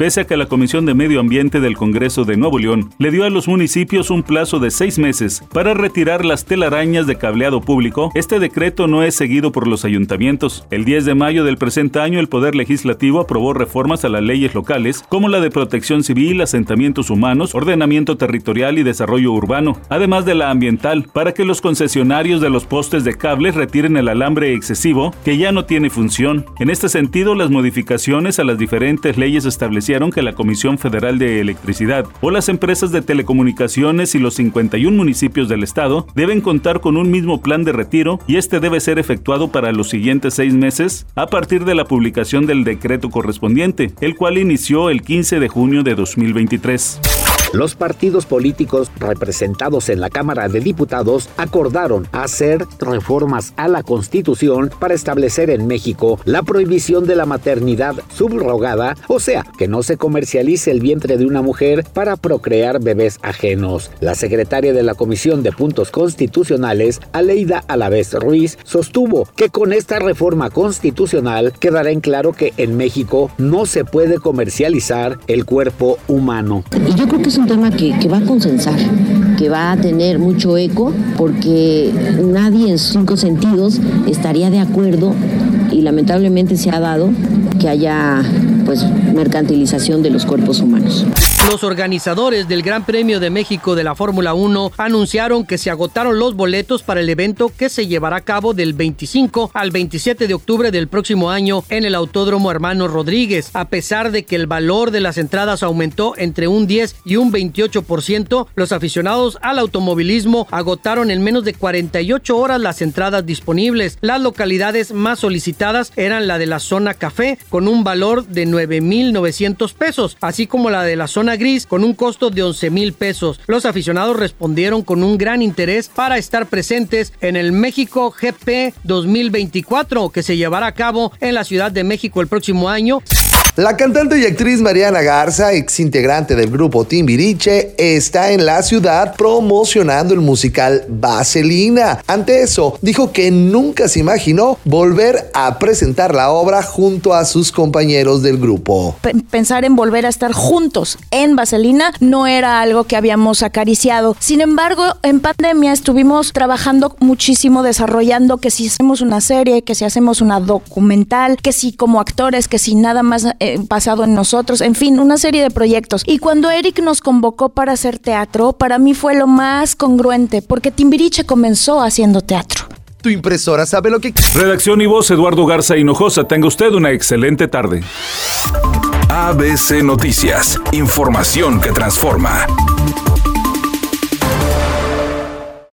Pese a que la Comisión de Medio Ambiente del Congreso de Nuevo León le dio a los municipios un plazo de seis meses para retirar las telarañas de cableado público, este decreto no es seguido por los ayuntamientos. El 10 de mayo del presente año, el Poder Legislativo aprobó reformas a las leyes locales, como la de protección civil, asentamientos humanos, ordenamiento territorial y desarrollo urbano, además de la ambiental, para que los concesionarios de los postes de cables retiren el alambre excesivo que ya no tiene función. En este sentido, las modificaciones a las diferentes leyes establecieron que la Comisión Federal de Electricidad o las empresas de telecomunicaciones y los 51 municipios del estado deben contar con un mismo plan de retiro y este debe ser efectuado para los siguientes seis meses a partir de la publicación del decreto correspondiente, el cual inició el 15 de junio de 2023. Los partidos políticos representados en la Cámara de Diputados acordaron hacer reformas a la Constitución para establecer en México la prohibición de la maternidad subrogada, o sea, que no se comercialice el vientre de una mujer para procrear bebés ajenos. La secretaria de la Comisión de Puntos Constitucionales, Aleida Alavés Ruiz, sostuvo que con esta reforma constitucional quedará en claro que en México no se puede comercializar el cuerpo humano. Yo creo que un tema que, va a consensar, que va a tener mucho eco, porque nadie en cinco sentidos estaría de acuerdo y lamentablemente se ha dado que haya pues mercantilización de los cuerpos humanos. Los organizadores del Gran Premio de México de la Fórmula 1 anunciaron que se agotaron los boletos para el evento que se llevará a cabo del 25 al 27 de octubre del próximo año en el Autódromo Hermano Rodríguez. A pesar de que el valor de las entradas aumentó entre un 10 y un 28%, los aficionados al automovilismo agotaron en menos de 48 horas las entradas disponibles. Las localidades más solicitadas eran la de la zona café con un valor de 9.900 pesos, así como la de la zona gris con un costo de 11 mil pesos. Los aficionados respondieron con un gran interés para estar presentes en el México GP 2024 que se llevará a cabo en la Ciudad de México el próximo año. La cantante y actriz Mariana Garza, ex integrante del grupo Timbiriche, está en la ciudad promocionando el musical Vaselina. Ante eso, dijo que nunca se imaginó volver a presentar la obra junto a sus compañeros del grupo. Pensar en volver a estar juntos en Vaselina no era algo que habíamos acariciado. Sin embargo, en pandemia estuvimos trabajando muchísimo desarrollando que si hacemos una serie, que si hacemos una documental, que si como actores, que si nada más eh, basado en nosotros, en fin, una serie de proyectos. Y cuando Eric nos convocó para hacer teatro, para mí fue lo más congruente, porque Timbiriche comenzó haciendo teatro. Tu impresora sabe lo que... Redacción y voz, Eduardo Garza Hinojosa. Tenga usted una excelente tarde. ABC Noticias. Información que transforma.